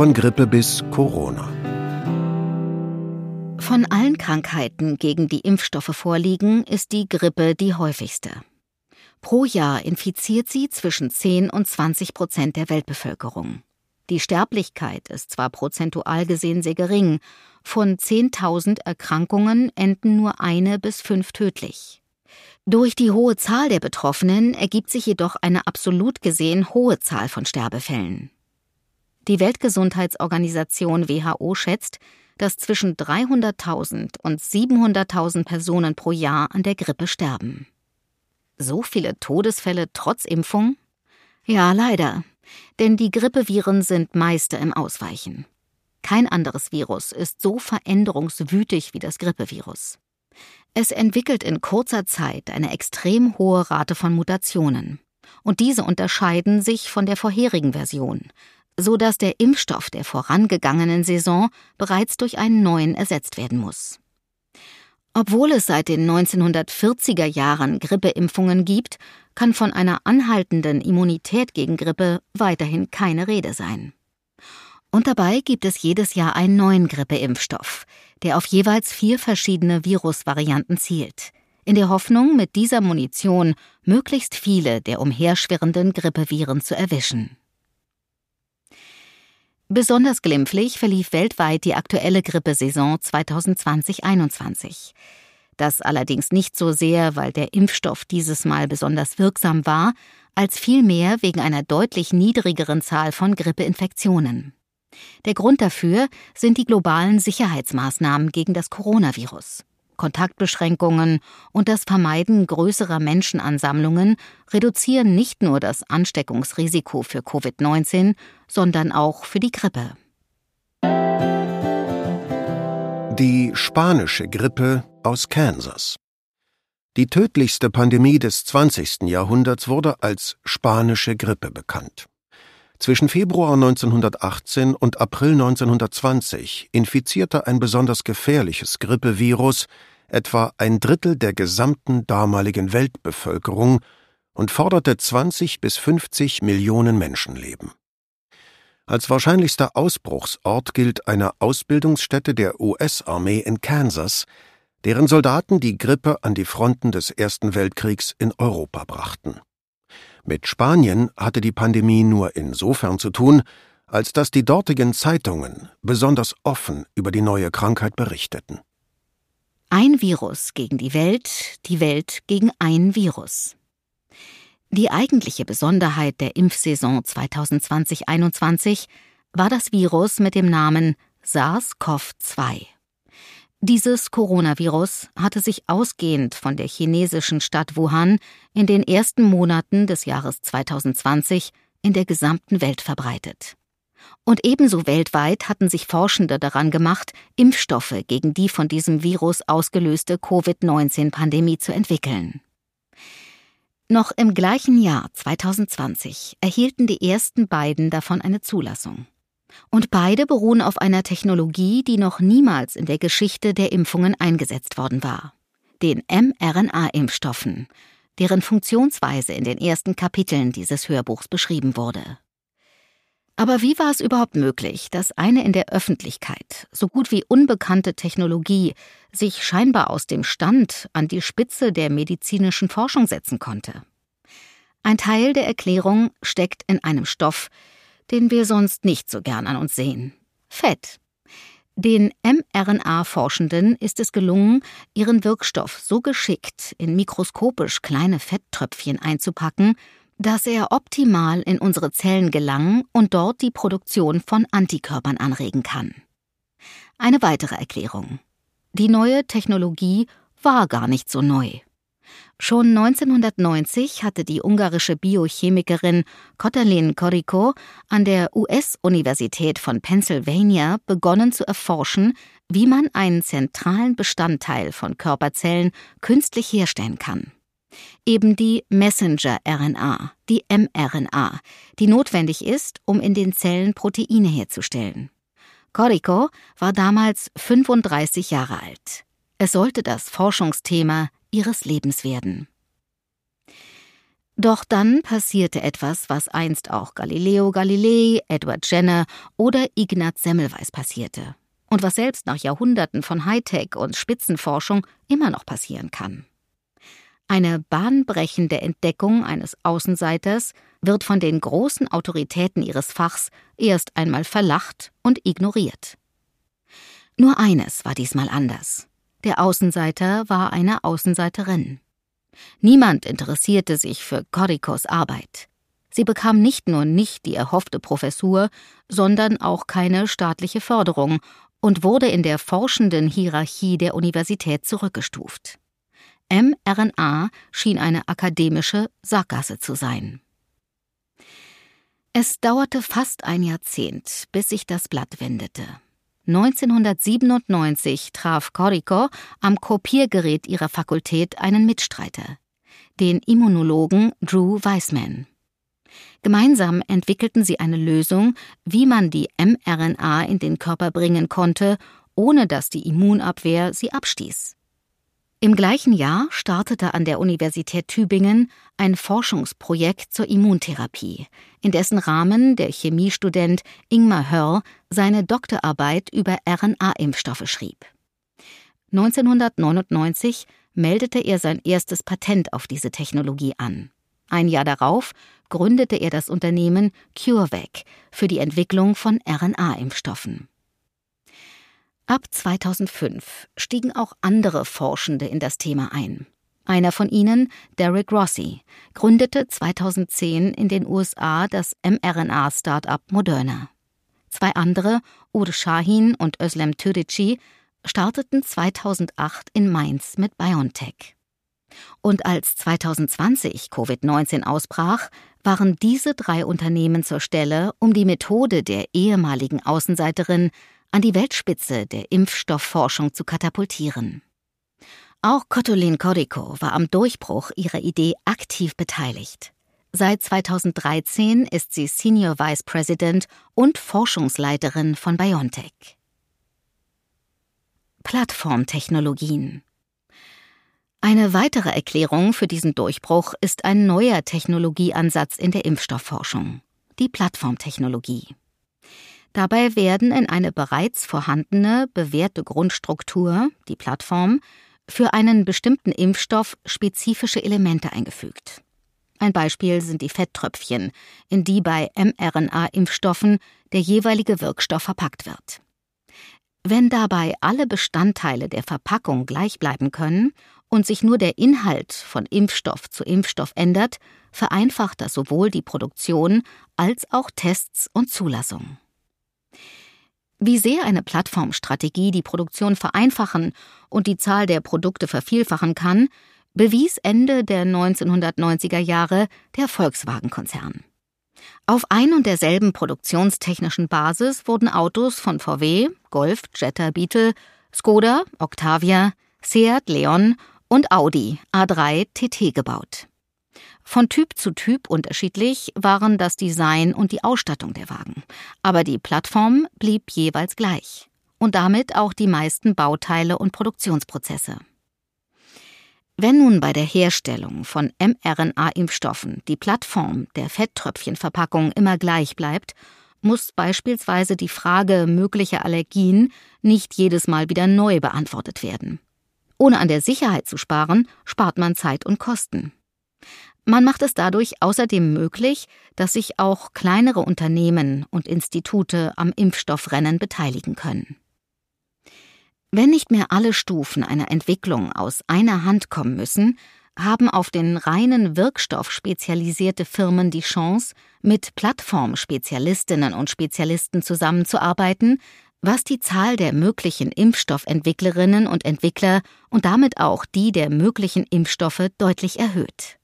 Von Grippe bis Corona. Von allen Krankheiten, gegen die Impfstoffe vorliegen, ist die Grippe die häufigste. Pro Jahr infiziert sie zwischen 10 und 20 Prozent der Weltbevölkerung. Die Sterblichkeit ist zwar prozentual gesehen sehr gering, von 10.000 Erkrankungen enden nur eine bis fünf tödlich. Durch die hohe Zahl der Betroffenen ergibt sich jedoch eine absolut gesehen hohe Zahl von Sterbefällen. Die Weltgesundheitsorganisation WHO schätzt, dass zwischen 300.000 und 700.000 Personen pro Jahr an der Grippe sterben. So viele Todesfälle trotz Impfung? Ja, leider. Denn die Grippeviren sind Meister im Ausweichen. Kein anderes Virus ist so veränderungswütig wie das Grippevirus. Es entwickelt in kurzer Zeit eine extrem hohe Rate von Mutationen. Und diese unterscheiden sich von der vorherigen Version, so dass der Impfstoff der vorangegangenen Saison bereits durch einen neuen ersetzt werden muss. Obwohl es seit den 1940er Jahren Grippeimpfungen gibt, kann von einer anhaltenden Immunität gegen Grippe weiterhin keine Rede sein. Und dabei gibt es jedes Jahr einen neuen Grippeimpfstoff, der auf jeweils vier verschiedene Virusvarianten zielt, in der Hoffnung, mit dieser Munition möglichst viele der umherschwirrenden Grippeviren zu erwischen. Besonders glimpflich verlief weltweit die aktuelle Grippesaison 2020-21. Das allerdings nicht so sehr, weil der Impfstoff dieses Mal besonders wirksam war, als vielmehr wegen einer deutlich niedrigeren Zahl von Grippeinfektionen. Der Grund dafür sind die globalen Sicherheitsmaßnahmen gegen das Coronavirus. Kontaktbeschränkungen und das Vermeiden größerer Menschenansammlungen reduzieren nicht nur das Ansteckungsrisiko für Covid-19, sondern auch für die Grippe. Die spanische Grippe aus Kansas. Die tödlichste Pandemie des 20. Jahrhunderts wurde als spanische Grippe bekannt. Zwischen Februar 1918 und April 1920 infizierte ein besonders gefährliches Grippevirus etwa ein Drittel der gesamten damaligen Weltbevölkerung und forderte 20 bis 50 Millionen Menschenleben. Als wahrscheinlichster Ausbruchsort gilt eine Ausbildungsstätte der US-Armee in Kansas, deren Soldaten die Grippe an die Fronten des Ersten Weltkriegs in Europa brachten. Mit Spanien hatte die Pandemie nur insofern zu tun, als dass die dortigen Zeitungen besonders offen über die neue Krankheit berichteten. Ein Virus gegen die Welt, die Welt gegen ein Virus. Die eigentliche Besonderheit der Impfsaison 2020-21 war das Virus mit dem Namen SARS-CoV-2. Dieses Coronavirus hatte sich ausgehend von der chinesischen Stadt Wuhan in den ersten Monaten des Jahres 2020 in der gesamten Welt verbreitet. Und ebenso weltweit hatten sich Forschende daran gemacht, Impfstoffe gegen die von diesem Virus ausgelöste Covid-19-Pandemie zu entwickeln. Noch im gleichen Jahr 2020 erhielten die ersten beiden davon eine Zulassung. Und beide beruhen auf einer Technologie, die noch niemals in der Geschichte der Impfungen eingesetzt worden war. Den mRNA-Impfstoffen, deren Funktionsweise in den ersten Kapiteln dieses Hörbuchs beschrieben wurde. Aber wie war es überhaupt möglich, dass eine in der Öffentlichkeit so gut wie unbekannte Technologie sich scheinbar aus dem Stand an die Spitze der medizinischen Forschung setzen konnte? Ein Teil der Erklärung steckt in einem Stoff, den wir sonst nicht so gern an uns sehen. Fett. Den mRNA-Forschenden ist es gelungen, ihren Wirkstoff so geschickt in mikroskopisch kleine Fetttröpfchen einzupacken, dass er optimal in unsere Zellen gelangen und dort die Produktion von Antikörpern anregen kann. Eine weitere Erklärung. Die neue Technologie war gar nicht so neu. Schon 1990 hatte die ungarische Biochemikerin Kotalin Koriko an der US-Universität von Pennsylvania begonnen zu erforschen, wie man einen zentralen Bestandteil von Körperzellen künstlich herstellen kann. Eben die Messenger-RNA, die mRNA, die notwendig ist, um in den Zellen Proteine herzustellen. Koriko war damals 35 Jahre alt. Es sollte das Forschungsthema ihres Lebens werden. Doch dann passierte etwas, was einst auch Galileo Galilei, Edward Jenner oder Ignaz Semmelweis passierte. Und was selbst nach Jahrhunderten von Hightech und Spitzenforschung immer noch passieren kann. Eine bahnbrechende Entdeckung eines Außenseiters wird von den großen Autoritäten ihres Fachs erst einmal verlacht und ignoriert. Nur eines war diesmal anders. Der Außenseiter war eine Außenseiterin. Niemand interessierte sich für Corricos Arbeit. Sie bekam nicht nur nicht die erhoffte Professur, sondern auch keine staatliche Förderung und wurde in der forschenden Hierarchie der Universität zurückgestuft mRNA schien eine akademische Sackgasse zu sein. Es dauerte fast ein Jahrzehnt, bis sich das Blatt wendete. 1997 traf Corrico am Kopiergerät ihrer Fakultät einen Mitstreiter, den Immunologen Drew Weissman. Gemeinsam entwickelten sie eine Lösung, wie man die mRNA in den Körper bringen konnte, ohne dass die Immunabwehr sie abstieß. Im gleichen Jahr startete an der Universität Tübingen ein Forschungsprojekt zur Immuntherapie, in dessen Rahmen der Chemiestudent Ingmar Hörl seine Doktorarbeit über RNA-Impfstoffe schrieb. 1999 meldete er sein erstes Patent auf diese Technologie an. Ein Jahr darauf gründete er das Unternehmen CureVac für die Entwicklung von RNA-Impfstoffen. Ab 2005 stiegen auch andere Forschende in das Thema ein. Einer von ihnen, Derek Rossi, gründete 2010 in den USA das mRNA-Startup Moderna. Zwei andere, Ude Shahin und Özlem Türeci, starteten 2008 in Mainz mit BioNTech. Und als 2020 Covid-19 ausbrach, waren diese drei Unternehmen zur Stelle, um die Methode der ehemaligen Außenseiterin an die Weltspitze der Impfstoffforschung zu katapultieren. Auch Cottolin Corico war am Durchbruch ihrer Idee aktiv beteiligt. Seit 2013 ist sie Senior Vice President und Forschungsleiterin von BioNTech. Plattformtechnologien Eine weitere Erklärung für diesen Durchbruch ist ein neuer Technologieansatz in der Impfstoffforschung, die Plattformtechnologie. Dabei werden in eine bereits vorhandene, bewährte Grundstruktur, die Plattform, für einen bestimmten Impfstoff spezifische Elemente eingefügt. Ein Beispiel sind die Fetttröpfchen, in die bei mRNA-Impfstoffen der jeweilige Wirkstoff verpackt wird. Wenn dabei alle Bestandteile der Verpackung gleich bleiben können und sich nur der Inhalt von Impfstoff zu Impfstoff ändert, vereinfacht das sowohl die Produktion als auch Tests und Zulassung. Wie sehr eine Plattformstrategie die Produktion vereinfachen und die Zahl der Produkte vervielfachen kann, bewies Ende der 1990er Jahre der Volkswagen-Konzern. Auf ein und derselben produktionstechnischen Basis wurden Autos von VW, Golf, Jetta, Beetle, Skoda, Octavia, Seat, Leon und Audi A3 TT gebaut. Von Typ zu Typ unterschiedlich waren das Design und die Ausstattung der Wagen, aber die Plattform blieb jeweils gleich und damit auch die meisten Bauteile und Produktionsprozesse. Wenn nun bei der Herstellung von mRNA-Impfstoffen die Plattform der Fetttröpfchenverpackung immer gleich bleibt, muss beispielsweise die Frage möglicher Allergien nicht jedes Mal wieder neu beantwortet werden. Ohne an der Sicherheit zu sparen, spart man Zeit und Kosten. Man macht es dadurch außerdem möglich, dass sich auch kleinere Unternehmen und Institute am Impfstoffrennen beteiligen können. Wenn nicht mehr alle Stufen einer Entwicklung aus einer Hand kommen müssen, haben auf den reinen Wirkstoff spezialisierte Firmen die Chance, mit Plattformspezialistinnen und Spezialisten zusammenzuarbeiten, was die Zahl der möglichen Impfstoffentwicklerinnen und Entwickler und damit auch die der möglichen Impfstoffe deutlich erhöht.